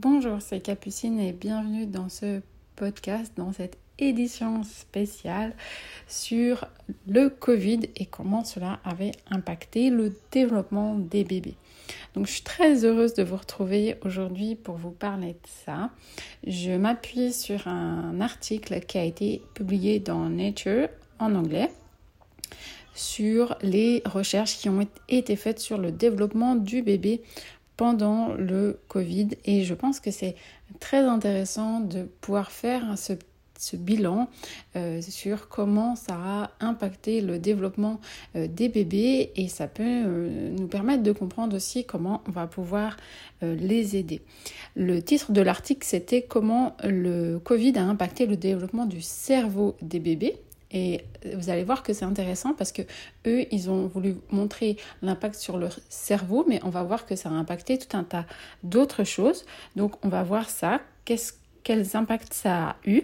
Bonjour, c'est Capucine et bienvenue dans ce podcast, dans cette édition spéciale sur le Covid et comment cela avait impacté le développement des bébés. Donc je suis très heureuse de vous retrouver aujourd'hui pour vous parler de ça. Je m'appuie sur un article qui a été publié dans Nature en anglais sur les recherches qui ont été faites sur le développement du bébé pendant le Covid et je pense que c'est très intéressant de pouvoir faire ce, bilan euh, sur comment ça a impacté le développement euh, des bébés et ça peut euh, nous permettre de comprendre aussi comment on va pouvoir les aider. Le titre de l'article c'était comment le Covid a impacté le développement du cerveau des bébés. Et vous allez voir que c'est intéressant parce que eux, ils ont voulu montrer l'impact sur leur cerveau, mais on va voir que ça a impacté tout un tas d'autres choses. Donc, on va voir ça. Quels impacts ça a eu,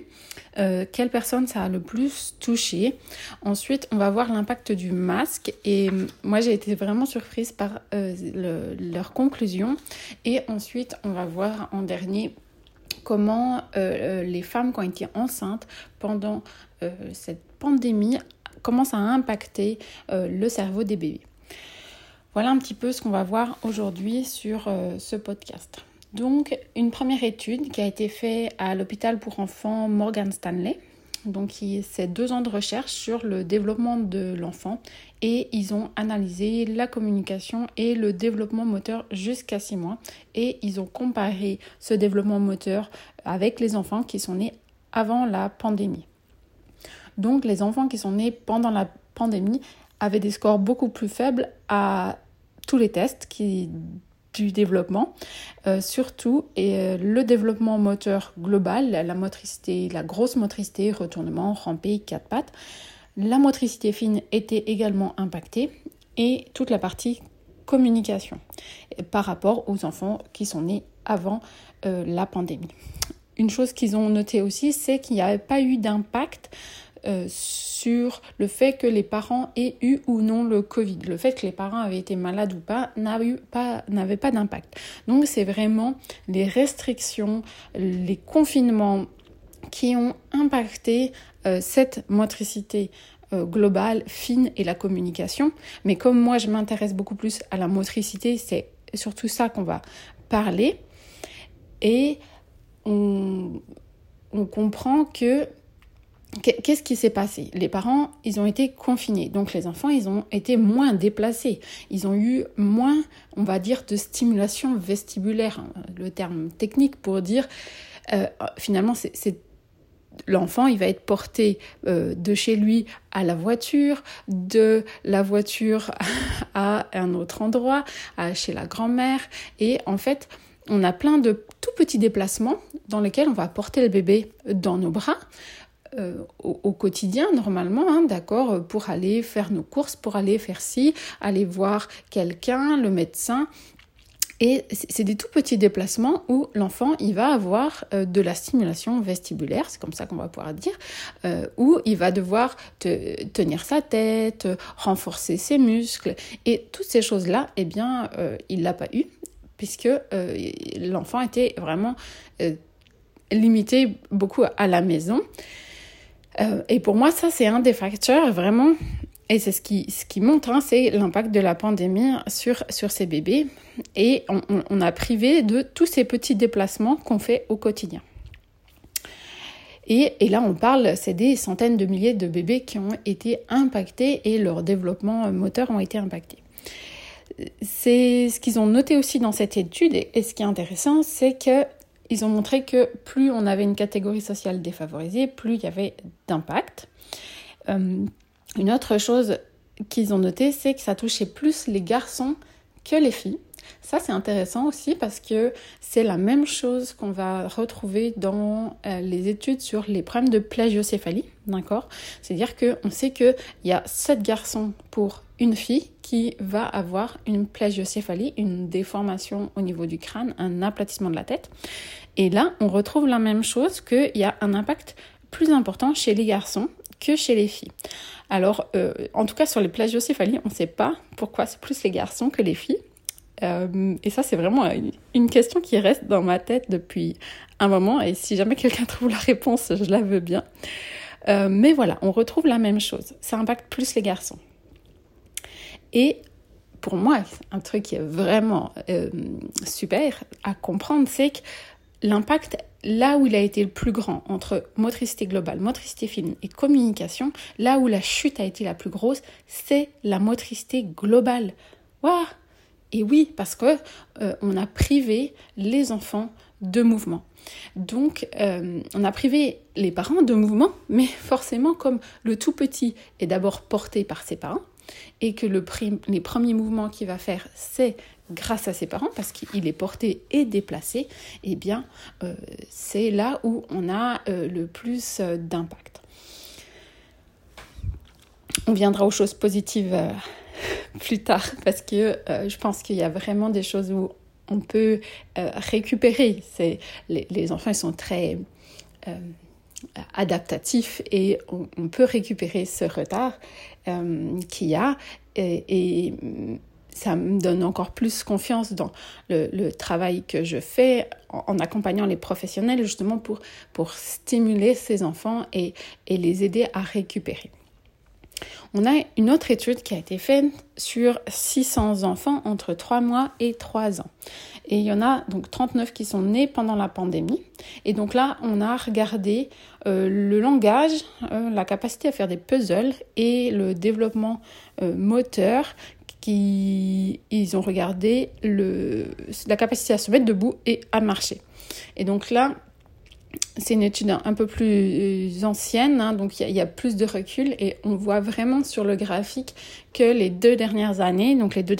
euh, quelle personne ça a le plus touché? Ensuite, on va voir l'impact du masque et moi j'ai été vraiment surprise par euh, leur conclusion. Et ensuite, on va voir en dernier comment euh, les femmes qui ont été enceintes pendant cette pandémie, a impacté euh, le cerveau des bébés. Voilà un petit peu ce qu'on va voir aujourd'hui sur euh, ce podcast. Donc, une première étude qui a été faite à l'hôpital pour enfants Morgan Stanley. Donc, c'est deux ans de recherche sur le développement de l'enfant et ils ont analysé la communication et le développement moteur jusqu'à six mois et ils ont comparé ce développement moteur avec les enfants qui sont nés avant la pandémie. Donc les enfants qui sont nés pendant la pandémie avaient des scores beaucoup plus faibles à tous les tests qui, du développement, euh, surtout et, euh, le développement moteur global, la motricité, la grosse motricité, retournement, ramper, quatre pattes. La motricité fine était également impactée et toute la partie communication par rapport aux enfants qui sont nés avant euh, la pandémie. Une chose qu'ils ont noté aussi, c'est qu'il n'y avait pas eu d'impact euh, sur le fait que les parents aient eu ou non le Covid. Le fait que les parents avaient été malades ou pas n'avait pas, d'impact. Donc c'est vraiment les restrictions, les confinements qui ont impacté euh, cette motricité euh, globale, fine et la communication. Mais comme moi je m'intéresse beaucoup plus à la motricité, c'est surtout ça qu'on va parler. Et on comprend que Qu'est-ce qui s'est passé? Les parents, ils ont été confinés, donc les enfants, ils ont été moins déplacés. Ils ont eu moins, on va dire, de stimulation vestibulaire, hein, le terme technique pour dire, euh, finalement, c'est l'enfant, il va être porté euh, de chez lui à la voiture, de la voiture à un autre endroit, à chez la grand-mère, et en fait, on a plein de tout petits déplacements dans lesquels on va porter le bébé dans nos bras. Euh, au, quotidien normalement, hein, d'accord, pour aller faire nos courses, pour aller faire ci, aller voir quelqu'un, le médecin. Et c'est des tout petits déplacements où l'enfant, il va avoir euh, de la stimulation vestibulaire, c'est comme ça qu'on va pouvoir dire, euh, où il va devoir tenir sa tête, renforcer ses muscles. Et toutes ces choses-là, eh bien, il l'a pas eu, puisque l'enfant était vraiment limité beaucoup à la maison. Euh, et pour moi, ça, c'est un des facteurs vraiment, et c'est ce qui, ce qui montre, hein, c'est l'impact de la pandémie sur, sur ces bébés. Et on, a privé de tous ces petits déplacements qu'on fait au quotidien. Et, et, là, on parle, c'est des centaines de milliers de bébés qui ont été impactés et leur développement moteur ont été impactés. C'est ce qu'ils ont noté aussi dans cette étude, et ce qui est intéressant, c'est que ils ont montré que plus on avait une catégorie sociale défavorisée, plus il y avait d'impact. Euh, une autre chose qu'ils ont noté, c'est que ça touchait plus les garçons que les filles. Ça, c'est intéressant aussi parce que c'est la même chose qu'on va retrouver dans euh, les études sur les problèmes de plagiocéphalie, d'accord? C'est-à-dire qu'on sait qu'il y a 7 garçons pour une fille qui va avoir une plagiocéphalie, une déformation au niveau du crâne, un aplatissement de la tête. Et là, on retrouve la même chose qu'il y a un impact plus important chez les garçons que chez les filles. Alors, euh, en tout cas, sur les plagiocéphalies, on ne sait pas pourquoi c'est plus les garçons que les filles. et ça, c'est vraiment une question qui reste dans ma tête depuis un moment. Et si jamais quelqu'un trouve la réponse, je la veux bien. mais voilà, on retrouve la même chose. Ça impacte plus les garçons. Et pour moi, un truc qui est vraiment super à comprendre, c'est que l'impact, là où il a été le plus grand entre motricité globale, motricité fine et communication, là où la chute a été la plus grosse, c'est la motricité globale. Et oui, parce que euh, on a privé les enfants de mouvement. Donc, euh, on a privé les parents de mouvement, mais forcément, comme le tout petit est d'abord porté par ses parents, et que le les premiers mouvements qu'il va faire, c'est grâce à ses parents, parce qu'il est porté et déplacé, eh bien, euh, c'est là où on a euh, le plus euh, d'impact. On viendra aux choses positives plus tard, parce que je pense qu'il y a vraiment des choses où on peut récupérer. Les, les, enfants ils sont très adaptatifs et on, peut récupérer ce retard qu'il y a. et ça me donne encore plus confiance dans le, travail que je fais en, accompagnant les professionnels justement pour, pour stimuler ces enfants et, et les aider à récupérer. On a une autre étude qui a été faite sur 600 enfants entre 3 mois et 3 ans. Et il y en a donc 39 qui sont nés pendant la pandémie. Et donc là, on a regardé euh, le langage, euh, la capacité à faire des puzzles et le développement euh, moteur ils ont regardé le, la capacité à se mettre debout et à marcher. Et donc là, c'est une étude un peu plus ancienne, hein, donc il y, a plus de recul et on voit vraiment sur le graphique que les deux dernières années, donc les deux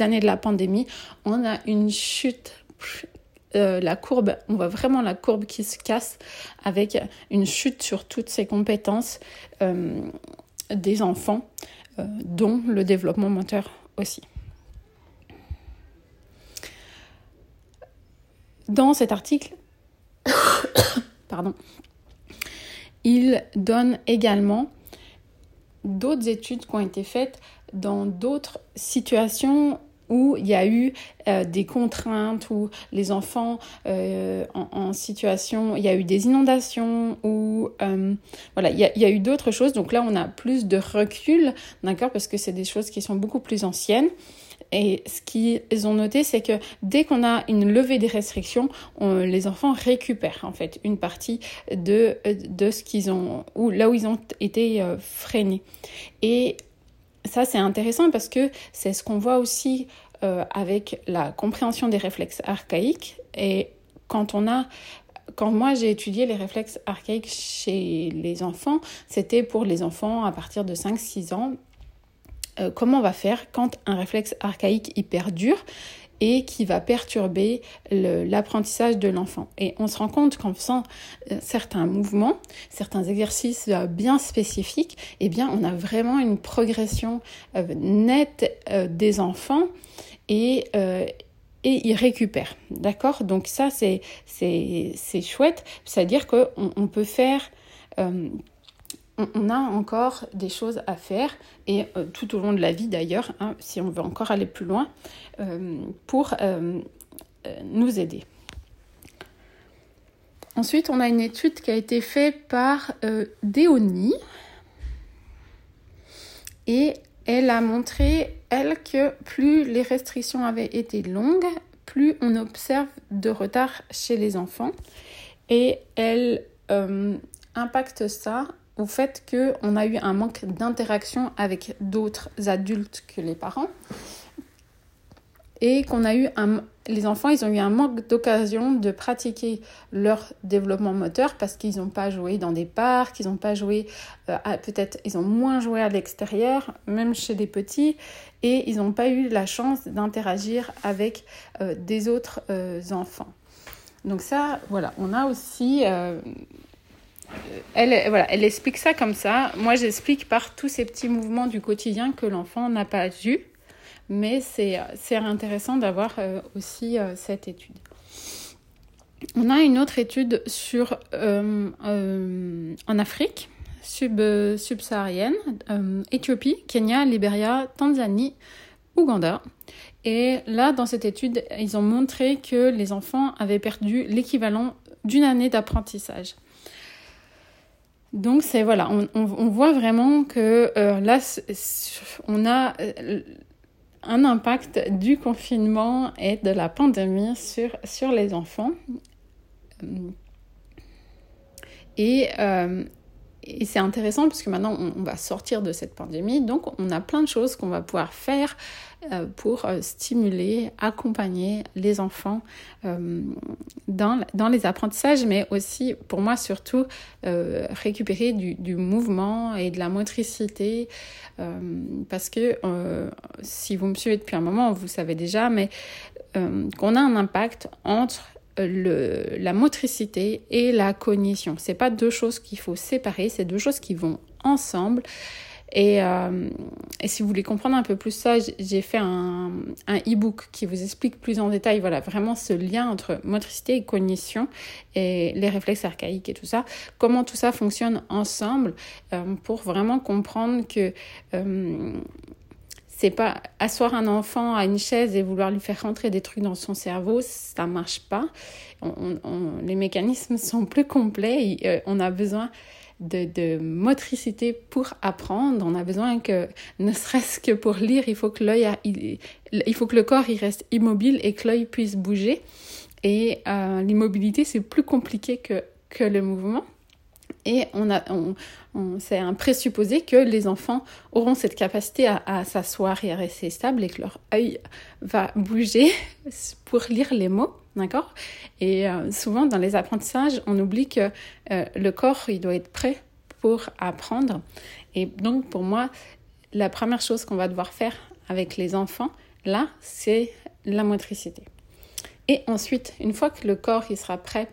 années de la pandémie, on a une chute. Euh, la courbe, on voit vraiment la courbe qui se casse avec une chute sur toutes ces compétences euh, des enfants. Euh, dont le développement moteur aussi. Dans cet article, il donne également d'autres études qui ont été faites dans d'autres situations où il y a eu euh, des contraintes, où les enfants euh, en, situation, il y a eu des inondations, ou euh, voilà, il y, il y, a, eu d'autres choses. Donc là, on a plus de recul, d'accord, parce que c'est des choses qui sont beaucoup plus anciennes. Et ce qu'ils ont noté, c'est que dès qu'on a une levée des restrictions, les enfants récupèrent en fait une partie de, de ce qu'ils ont, ou là où ils ont été freinés. Et ça, c'est intéressant parce que c'est ce qu'on voit aussi euh, avec la compréhension des réflexes archaïques. Et quand on a quand moi j'ai étudié les réflexes archaïques chez les enfants, c'était pour les enfants à partir de 5-6 ans. Euh, comment on va faire quand un réflexe archaïque hyper dur et qui va perturber l'apprentissage de l'enfant. Et on se rend compte qu'en faisant euh, certains mouvements, certains exercices euh, bien spécifiques, eh bien, on a vraiment une progression nette des enfants et, et ils récupèrent. D'accord? Donc ça, c'est chouette. C'est-à-dire qu'on on peut faire on a encore des choses à faire et euh, tout au long de la vie d'ailleurs, hein, si on veut encore aller plus loin, euh, pour euh, nous aider. Ensuite, on a une étude qui a été faite par Déoni et elle a montré, elle, que plus les restrictions avaient été longues, plus on observe de retard chez les enfants et elle impacte ça au fait qu'on a eu un manque d'interaction avec d'autres adultes que les parents et qu'on a eu un, les enfants, ils ont eu un manque d'occasion de pratiquer leur développement moteur parce qu'ils n'ont pas joué dans des parcs, ils n'ont pas joué, euh, peut-être ils ont moins joué à l'extérieur, même chez des petits, et ils n'ont pas eu la chance d'interagir avec euh, des autres euh, enfants. Donc ça, voilà, on a aussi elle, voilà, elle explique ça comme ça. Moi, j'explique par tous ces petits mouvements du quotidien que l'enfant n'a pas vu. Mais c'est intéressant d'avoir euh, aussi euh, cette étude. On a une autre étude sur, euh, en Afrique sub, subsaharienne, Éthiopie, Kenya, Libéria, Tanzanie, Ouganda. Et là, dans cette étude, ils ont montré que les enfants avaient perdu l'équivalent d'une année d'apprentissage. Donc c'est voilà, on, voit vraiment que euh, là, on a euh, un impact du confinement et de la pandémie sur, sur les enfants. Et, euh, et c'est intéressant parce que maintenant on, va sortir de cette pandémie, donc on a plein de choses qu'on va pouvoir faire euh, pour euh, stimuler, accompagner les enfants euh, dans, dans, les apprentissages, mais aussi pour moi surtout récupérer du, du, mouvement et de la motricité, parce que si vous me suivez depuis un moment, vous savez déjà, mais qu'on a un impact entre le, la motricité et la cognition. C'est pas deux choses qu'il faut séparer, c'est deux choses qui vont ensemble. Et, euh, si vous voulez comprendre un peu plus ça, j'ai fait un, un e-book qui vous explique plus en détail, voilà, vraiment ce lien entre motricité et cognition et les réflexes archaïques et tout ça, comment tout ça fonctionne ensemble euh, pour vraiment comprendre que euh, c'est pas asseoir un enfant à une chaise et vouloir lui faire rentrer des trucs dans son cerveau, ça marche pas. les mécanismes sont plus complets. Euh, on a besoin de, motricité pour apprendre. On a besoin que, ne serait-ce que pour lire, il faut que l'œil, il, faut que le corps il reste immobile et que l'œil puisse bouger. Et euh, l'immobilité, c'est plus compliqué que, que le mouvement. Et on a, on, c'est un présupposé que les enfants auront cette capacité à, s'asseoir et à rester stable et que leur œil va bouger pour lire les mots, d'accord? Et euh, souvent dans les apprentissages, on oublie que euh, le corps, il doit être prêt pour apprendre. Et donc pour moi, la première chose qu'on va devoir faire avec les enfants, là, c'est la motricité. Et ensuite, une fois que le corps il sera prêt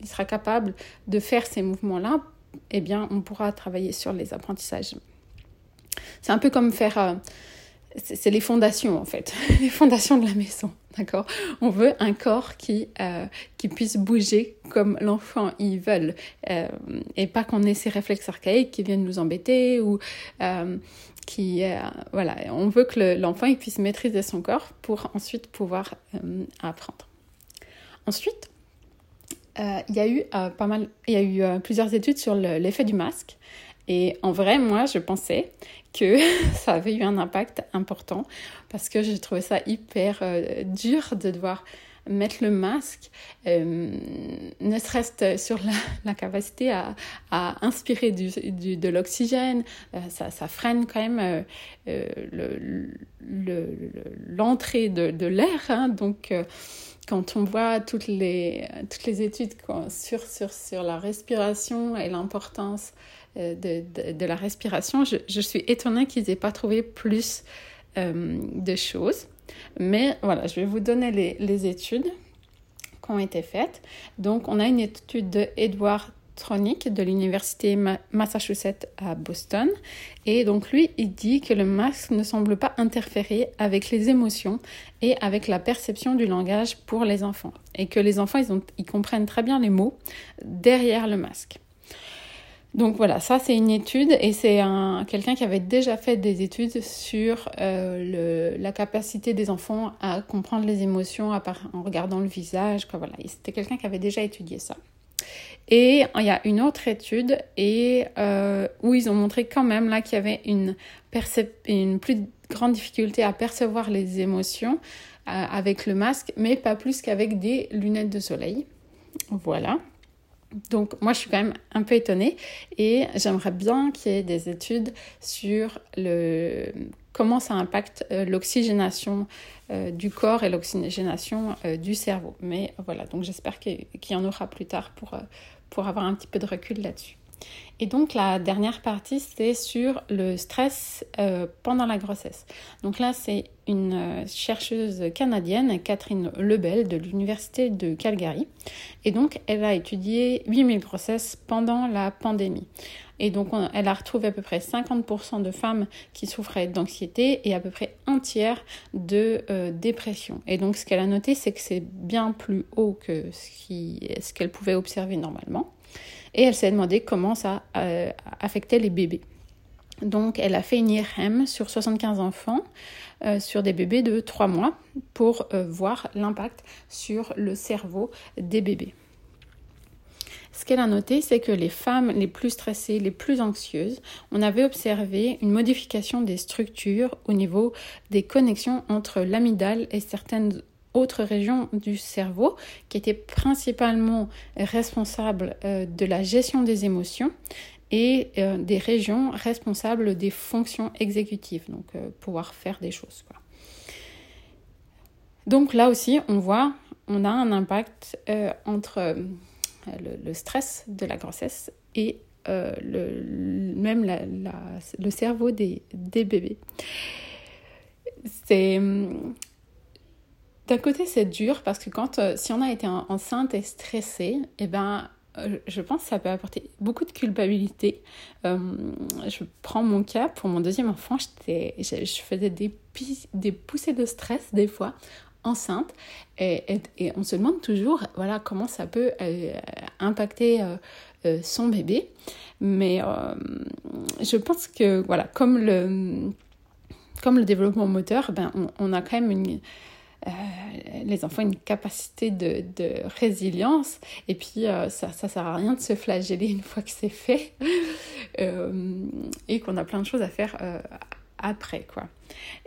il sera capable de faire ces mouvements-là, eh bien, on pourra travailler sur les apprentissages. C'est un peu comme faire... Euh, c'est les fondations, en fait. les fondations de la maison, d'accord? On veut un corps qui, euh, qui puisse bouger comme l'enfant y veut. Euh, et pas qu'on ait ces réflexes archaïques qui viennent nous embêter ou... qui, voilà, on veut que l'enfant puisse maîtriser son corps pour ensuite pouvoir apprendre. Ensuite, il y a eu euh, pas mal, il y a eu euh, plusieurs études sur l'effet du masque. Et en vrai, moi, je pensais que ça avait eu un impact important parce que j'ai trouvé ça hyper dur de devoir mettre le masque, ne serait-ce sur la, capacité à, inspirer de l'oxygène, ça, freine quand même l'entrée le, de, de l'air. Hein, donc, quand on voit toutes les, toutes les études sur, sur, sur la respiration et l'importance euh, de, de, la respiration, je, je suis étonnée qu'ils n'aient pas trouvé plus euh, de choses. Mais voilà, je vais vous donner les, les, études qui ont été faites. Donc, on a une étude de Edward de l'université Massachusetts à Boston. Et donc lui, il dit que le masque ne semble pas interférer avec les émotions et avec la perception du langage pour les enfants. Et que les enfants, ils, ont, ils comprennent très bien les mots derrière le masque. Donc voilà, ça c'est une étude et c'est quelqu'un qui avait déjà fait des études sur euh, la capacité des enfants à comprendre les émotions en regardant le visage. Quoi, voilà. C'était quelqu'un qui avait déjà étudié ça. Et il y a une autre étude et, euh, où ils ont montré quand même là qu'il y avait une, une plus grande difficulté à percevoir les émotions euh, avec le masque, mais pas plus qu'avec des lunettes de soleil. Voilà. Donc moi je suis quand même un peu étonnée et j'aimerais bien qu'il y ait des études sur le comment ça impacte euh, l'oxygénation euh, du corps et l'oxygénation euh, du cerveau. Mais voilà, donc j'espère qu'il y en aura plus tard pour, pour avoir un petit peu de recul là-dessus. Et donc la dernière partie, c'est sur le stress pendant la grossesse. Donc là, c'est une chercheuse canadienne, Catherine Lebel, de l'Université de Calgary. Et donc, elle a étudié 8000 grossesses pendant la pandémie. Et donc, elle a retrouvé à peu près 50% de femmes qui souffraient d'anxiété et à peu près un tiers de euh, dépression. Et donc, ce qu'elle a noté, c'est que c'est bien plus haut que ce qu'elle pouvait observer normalement. Et elle s'est demandé comment ça euh, affectait les bébés. Donc, elle a fait une IRM sur 75 enfants, euh, sur des bébés de 3 mois, pour euh, voir l'impact sur le cerveau des bébés. Ce qu'elle a noté, c'est que les femmes les plus stressées, les plus anxieuses, on avait observé une modification des structures au niveau des connexions entre l'amygdale et certaines autres régions du cerveau qui étaient principalement responsables euh, de la gestion des émotions euh, des régions responsables des fonctions exécutives, donc euh, pouvoir faire des choses. Donc là aussi, on voit, on a un impact entre le, stress de la grossesse et même le cerveau des, bébés. C'est d'un côté, c'est dur parce que quand, euh, si on a été enceinte et stressée, eh ben, euh, je pense que ça peut apporter beaucoup de culpabilité. Euh, je prends mon cas. Pour mon deuxième enfant, je, faisais des, poussées de stress des fois enceinte. Et, on se demande toujours voilà comment ça peut impacter son bébé. Mais je pense que voilà comme le développement moteur ben on a quand même une euh, les enfants ont une capacité de, résilience et puis euh, ça ne sert à rien de se flageller une fois que c'est fait euh, et qu'on a plein de choses à faire après quoi.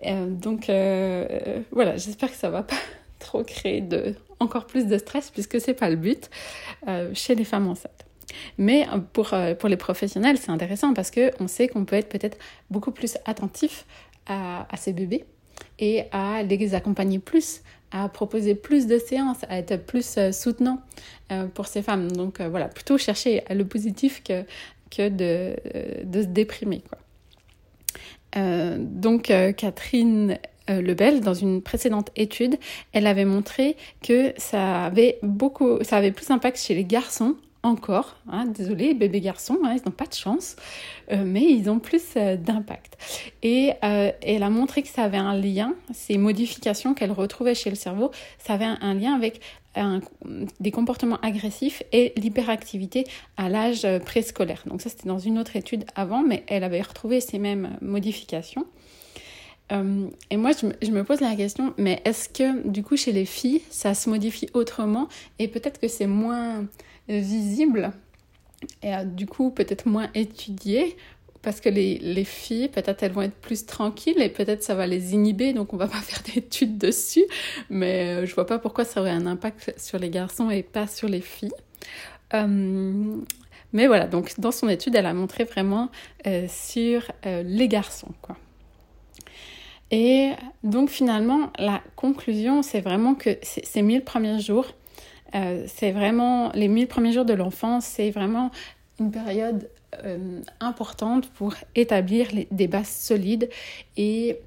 donc voilà, j'espère que ça va pas trop créer de, encore plus de stress puisque c'est pas le but chez les femmes enceintes. Mais pour, pour les professionnels, c'est intéressant parce qu'on sait qu'on peut être peut-être beaucoup plus attentif à, à ces bébés et à les accompagner plus, à proposer plus de séances, à être plus euh, soutenant euh, pour ces femmes. Donc euh, voilà, plutôt chercher le positif que, que de, de se déprimer. Quoi. donc Catherine Lebel, dans une précédente étude, elle avait montré que ça avait beaucoup, ça avait plus d'impact chez les garçons encore. Hein, désolé, bébés garçons, hein, ils n'ont pas de chance, euh, mais ils ont plus euh, d'impact. Et euh, elle a montré que ça avait un lien, ces modifications qu'elle retrouvait chez le cerveau, ça avait un, lien avec des comportements agressifs et l'hyperactivité à l'âge préscolaire. Donc ça, c'était dans une autre étude avant, mais elle avait retrouvé ces mêmes modifications. et moi, je je me, pose la question, mais est-ce que du coup, chez les filles, ça se modifie autrement? Et peut-être que c'est moins visible et euh, du coup peut-être moins étudié parce que les, les filles, peut-être elles vont être plus tranquilles et peut-être ça va les inhiber, donc on va pas faire d'études dessus, mais euh, je vois pas pourquoi ça aurait un impact sur les garçons et pas sur les filles. Euh, mais voilà, donc dans son étude, elle a montré vraiment sur les garçons, quoi. Et donc finalement, la conclusion, c'est vraiment que ces mille premiers jours, euh, c'est vraiment, les mille premiers jours de l'enfance, c'est vraiment une période euh, importante pour établir des bases solides. Et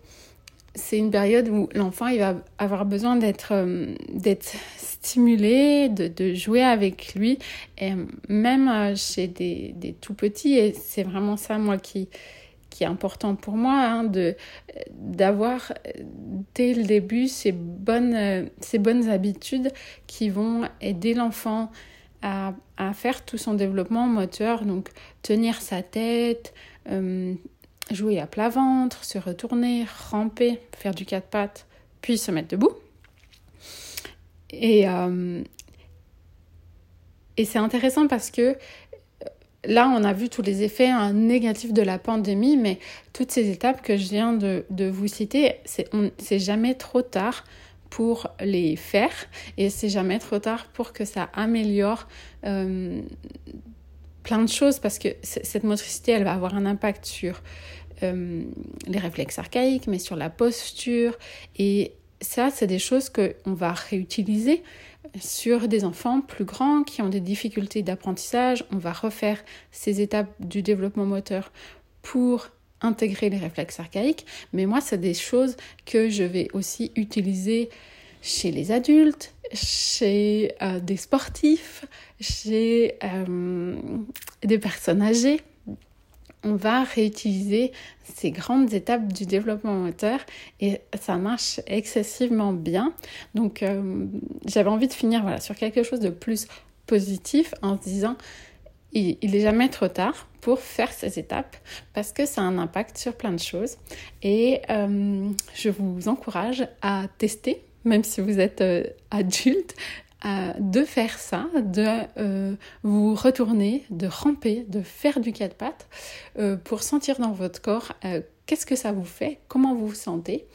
c'est une période où l'enfant va avoir besoin d'être euh, d'être stimulé, de, de, jouer avec lui, et même chez des, des tout petits, et c'est vraiment ça moi qui, qui est important pour moi, hein, de d'avoir dès le début ces bonnes, ces bonnes habitudes qui vont aider l'enfant à, à, faire tout son développement moteur, donc tenir sa tête, euh, jouer à plat ventre, se retourner, ramper, faire du quatre pattes, puis se mettre debout. Et, euh, et c'est intéressant parce que là, on a vu tous les effets hein, négatifs de la pandémie, mais toutes ces étapes que je viens de, vous citer, c'est jamais trop tard pour les faire et c'est jamais trop tard pour que ça améliore euh, plein de choses parce que cette motricité, elle va avoir un impact sur euh, les réflexes archaïques, mais sur la posture et ça, c'est des choses qu'on va réutiliser sur des enfants plus grands qui ont des difficultés d'apprentissage. On va refaire ces étapes du développement moteur pour intégrer les réflexes archaïques. Mais moi, c'est des choses que je vais aussi utiliser chez les adultes, chez euh, des sportifs, chez euh, des personnes âgées on va réutiliser ces grandes étapes du développement moteur et ça marche excessivement bien. Donc euh, j'avais envie de finir voilà, sur quelque chose de plus positif en se disant il n'est jamais trop tard pour faire ces étapes parce que ça a un impact sur plein de choses. Et euh, je vous encourage à tester, même si vous êtes euh, adulte, de faire ça, de euh, vous retourner, de ramper, de faire du quatre pattes pour sentir dans votre corps qu'est-ce que ça vous fait, comment vous vous sentez.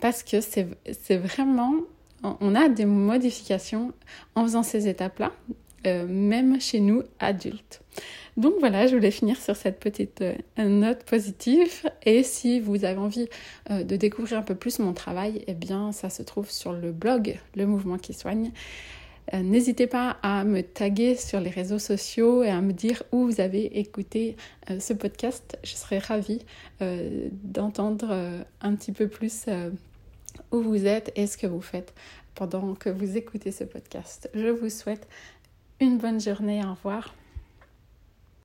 parce que c'est vraiment, on a des modifications en faisant ces étapes-là euh, même chez nous adultes. Donc voilà, je voulais finir sur cette petite euh, note positive. Et si vous avez envie euh, de découvrir un peu plus mon travail, eh bien ça se trouve sur le blog Le Mouvement qui soigne. N'hésitez pas à me taguer sur les réseaux sociaux et à me dire où vous avez écouté ce podcast. Je serais ravie d'entendre un petit peu plus où vous êtes et ce que vous faites pendant que vous écoutez ce podcast. Je vous souhaite une bonne journée, au revoir.